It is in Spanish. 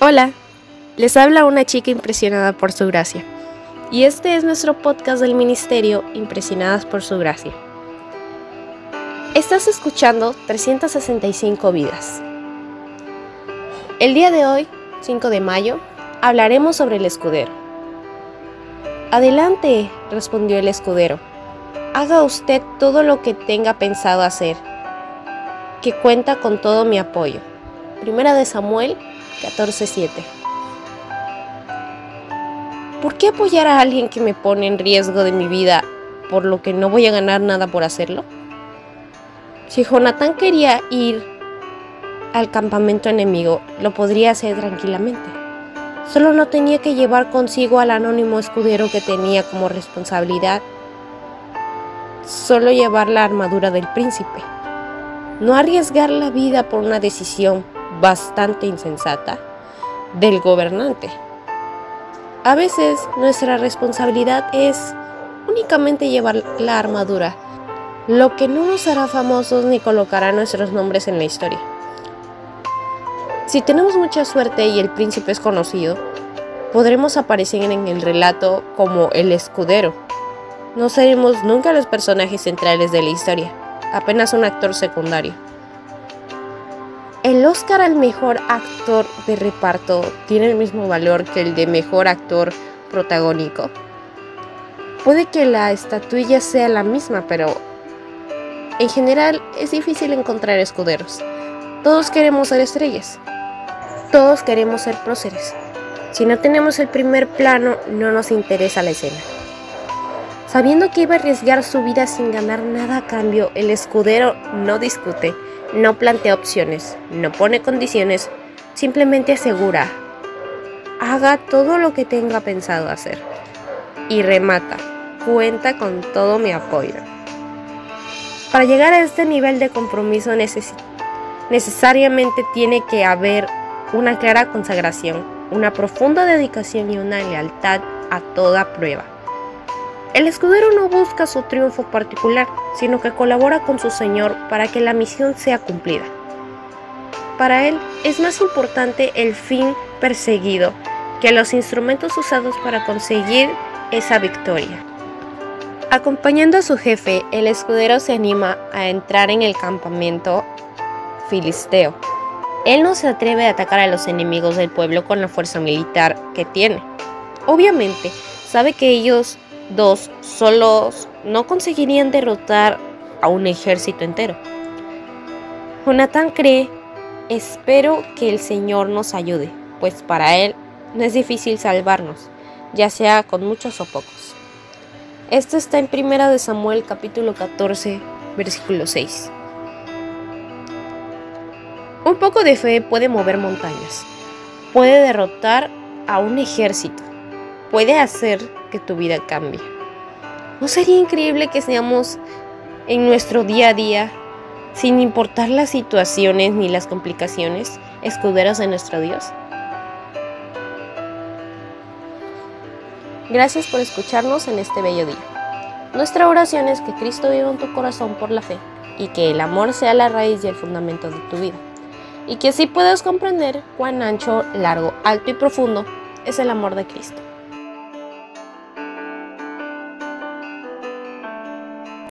Hola, les habla una chica impresionada por su gracia. Y este es nuestro podcast del Ministerio Impresionadas por su gracia. Estás escuchando 365 vidas. El día de hoy, 5 de mayo, hablaremos sobre el escudero. Adelante, respondió el escudero. Haga usted todo lo que tenga pensado hacer, que cuenta con todo mi apoyo. Primera de Samuel 14:7. ¿Por qué apoyar a alguien que me pone en riesgo de mi vida por lo que no voy a ganar nada por hacerlo? Si Jonathan quería ir al campamento enemigo, lo podría hacer tranquilamente. Solo no tenía que llevar consigo al anónimo escudero que tenía como responsabilidad solo llevar la armadura del príncipe. No arriesgar la vida por una decisión bastante insensata del gobernante. A veces nuestra responsabilidad es únicamente llevar la armadura, lo que no nos hará famosos ni colocará nuestros nombres en la historia. Si tenemos mucha suerte y el príncipe es conocido, podremos aparecer en el relato como el escudero. No seremos nunca los personajes centrales de la historia, apenas un actor secundario. El Oscar al mejor actor de reparto tiene el mismo valor que el de mejor actor protagónico. Puede que la estatuilla sea la misma, pero en general es difícil encontrar escuderos. Todos queremos ser estrellas. Todos queremos ser próceres. Si no tenemos el primer plano, no nos interesa la escena. Sabiendo que iba a arriesgar su vida sin ganar nada a cambio, el escudero no discute no plantea opciones, no pone condiciones, simplemente asegura, haga todo lo que tenga pensado hacer. Y remata, cuenta con todo mi apoyo. Para llegar a este nivel de compromiso necesariamente tiene que haber una clara consagración, una profunda dedicación y una lealtad a toda prueba. El escudero no busca su triunfo particular, sino que colabora con su Señor para que la misión sea cumplida. Para él es más importante el fin perseguido que los instrumentos usados para conseguir esa victoria. Acompañando a su jefe, el escudero se anima a entrar en el campamento filisteo. Él no se atreve a atacar a los enemigos del pueblo con la fuerza militar que tiene. Obviamente, sabe que ellos dos solos no conseguirían derrotar a un ejército entero. Jonathan cree, espero que el Señor nos ayude, pues para Él no es difícil salvarnos, ya sea con muchos o pocos. Esto está en 1 de Samuel capítulo 14, versículo 6. Un poco de fe puede mover montañas, puede derrotar a un ejército, puede hacer que tu vida cambie. ¿No sería increíble que seamos en nuestro día a día, sin importar las situaciones ni las complicaciones, escuderos de nuestro Dios? Gracias por escucharnos en este bello día. Nuestra oración es que Cristo viva en tu corazón por la fe y que el amor sea la raíz y el fundamento de tu vida. Y que así puedas comprender cuán ancho, largo, alto y profundo es el amor de Cristo.